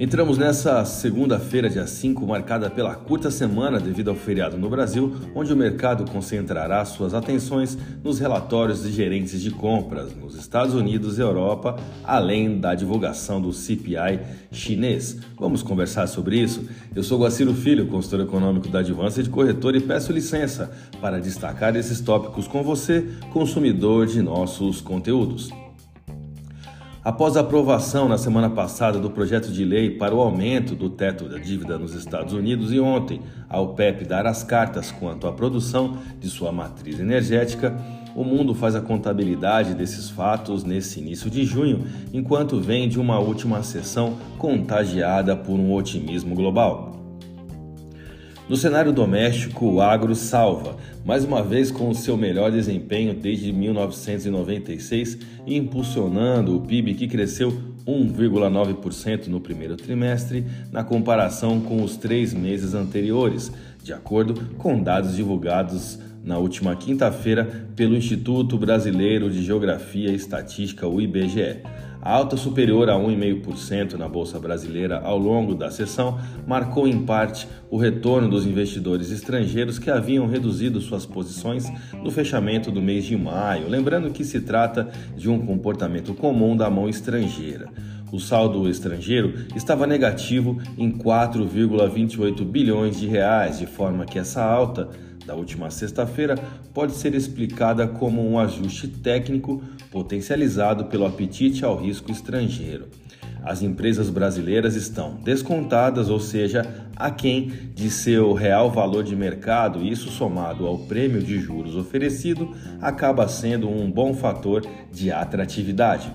Entramos nessa segunda-feira, dia 5, marcada pela curta semana devido ao feriado no Brasil, onde o mercado concentrará suas atenções nos relatórios de gerentes de compras nos Estados Unidos e Europa, além da divulgação do CPI chinês. Vamos conversar sobre isso? Eu sou Guaciro Filho, consultor econômico da Advança de Corretor e peço licença para destacar esses tópicos com você, consumidor de nossos conteúdos. Após a aprovação na semana passada do projeto de lei para o aumento do teto da dívida nos Estados Unidos e ontem a OPEP dar as cartas quanto à produção de sua matriz energética, o mundo faz a contabilidade desses fatos nesse início de junho, enquanto vem de uma última sessão contagiada por um otimismo global. No cenário doméstico, o agro salva, mais uma vez com o seu melhor desempenho desde 1996, impulsionando o PIB que cresceu 1,9% no primeiro trimestre, na comparação com os três meses anteriores, de acordo com dados divulgados na última quinta-feira pelo Instituto Brasileiro de Geografia e Estatística, o IBGE. A alta superior a 1,5% na Bolsa Brasileira ao longo da sessão marcou em parte o retorno dos investidores estrangeiros que haviam reduzido suas posições no fechamento do mês de maio, lembrando que se trata de um comportamento comum da mão estrangeira. O saldo estrangeiro estava negativo em 4,28 bilhões de reais, de forma que essa alta da última sexta-feira pode ser explicada como um ajuste técnico potencializado pelo apetite ao risco estrangeiro. As empresas brasileiras estão descontadas, ou seja, aquém de seu real valor de mercado, e isso somado ao prêmio de juros oferecido acaba sendo um bom fator de atratividade.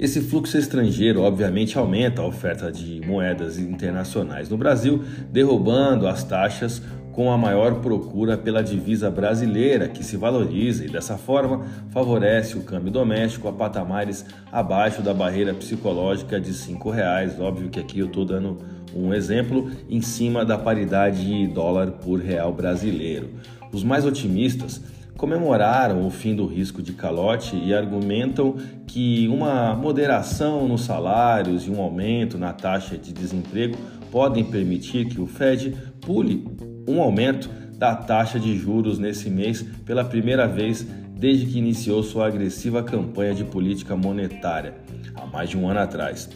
Esse fluxo estrangeiro, obviamente, aumenta a oferta de moedas internacionais no Brasil, derrubando as taxas com a maior procura pela divisa brasileira, que se valoriza e dessa forma favorece o câmbio doméstico a patamares abaixo da barreira psicológica de R$ reais. Óbvio que aqui eu estou dando um exemplo em cima da paridade dólar por real brasileiro. Os mais otimistas comemoraram o fim do risco de calote e argumentam que uma moderação nos salários e um aumento na taxa de desemprego podem permitir que o Fed pule um aumento da taxa de juros nesse mês pela primeira vez desde que iniciou sua agressiva campanha de política monetária, há mais de um ano atrás.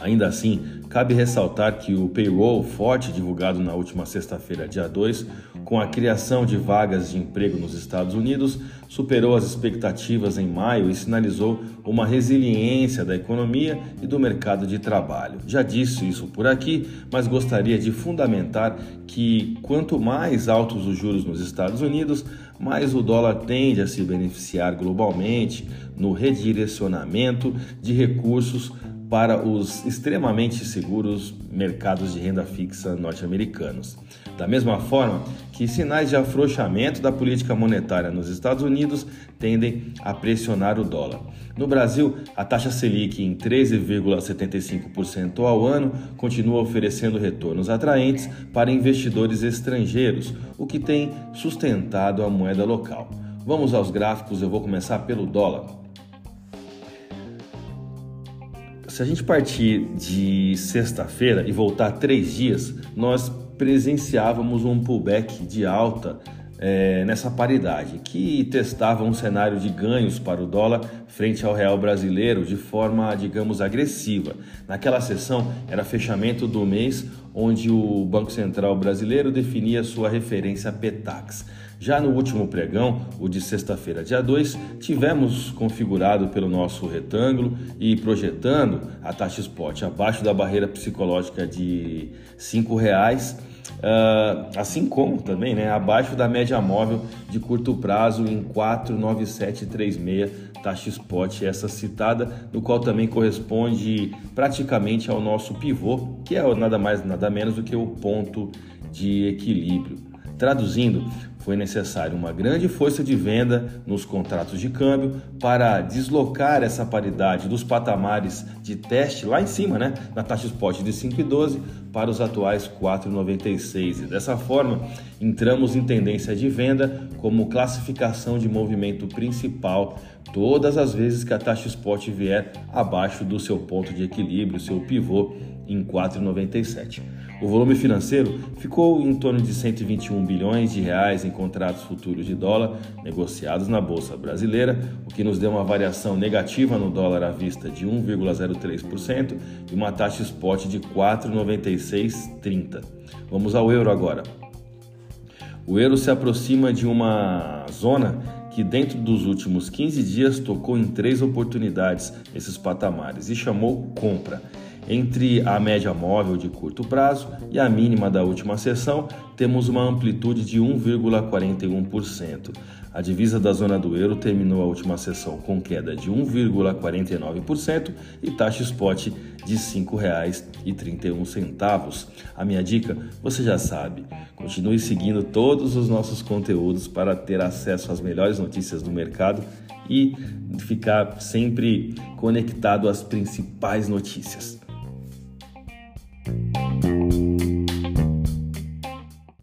Ainda assim, cabe ressaltar que o payroll forte divulgado na última sexta-feira, dia 2, com a criação de vagas de emprego nos Estados Unidos, superou as expectativas em maio e sinalizou uma resiliência da economia e do mercado de trabalho. Já disse isso por aqui, mas gostaria de fundamentar que quanto mais altos os juros nos Estados Unidos, mais o dólar tende a se beneficiar globalmente no redirecionamento de recursos para os extremamente seguros mercados de renda fixa norte-americanos. Da mesma forma que sinais de afrouxamento da política monetária nos Estados Unidos tendem a pressionar o dólar. No Brasil, a taxa Selic em 13,75% ao ano continua oferecendo retornos atraentes para investidores estrangeiros, o que tem sustentado a moeda local. Vamos aos gráficos, eu vou começar pelo dólar se a gente partir de sexta-feira e voltar três dias, nós presenciávamos um pullback de alta é, nessa paridade, que testava um cenário de ganhos para o dólar frente ao real brasileiro de forma, digamos, agressiva. Naquela sessão era fechamento do mês, onde o Banco Central brasileiro definia sua referência PETAX. Já no último pregão, o de sexta-feira, dia 2, tivemos configurado pelo nosso retângulo e projetando a taxa spot abaixo da barreira psicológica de R$ reais, uh, assim como também né, abaixo da média móvel de curto prazo em 49736 taxa spot, essa citada, no qual também corresponde praticamente ao nosso pivô, que é nada mais nada menos do que o ponto de equilíbrio. Traduzindo, foi necessário uma grande força de venda nos contratos de câmbio para deslocar essa paridade dos patamares de teste lá em cima, né, na taxa spot de 5,12 para os atuais 4,96. E dessa forma, entramos em tendência de venda como classificação de movimento principal todas as vezes que a taxa spot vier abaixo do seu ponto de equilíbrio, seu pivô em 4,97. O volume financeiro ficou em torno de 121 bilhões de reais em contratos futuros de dólar negociados na bolsa brasileira, o que nos deu uma variação negativa no dólar à vista de 1,03% e uma taxa spot de 4,9630. Vamos ao euro agora. O euro se aproxima de uma zona que dentro dos últimos 15 dias tocou em três oportunidades esses patamares e chamou compra. Entre a média móvel de curto prazo e a mínima da última sessão, temos uma amplitude de 1,41%. A divisa da zona do euro terminou a última sessão com queda de 1,49% e taxa spot de R$ 5,31. A minha dica, você já sabe, continue seguindo todos os nossos conteúdos para ter acesso às melhores notícias do mercado e ficar sempre conectado às principais notícias.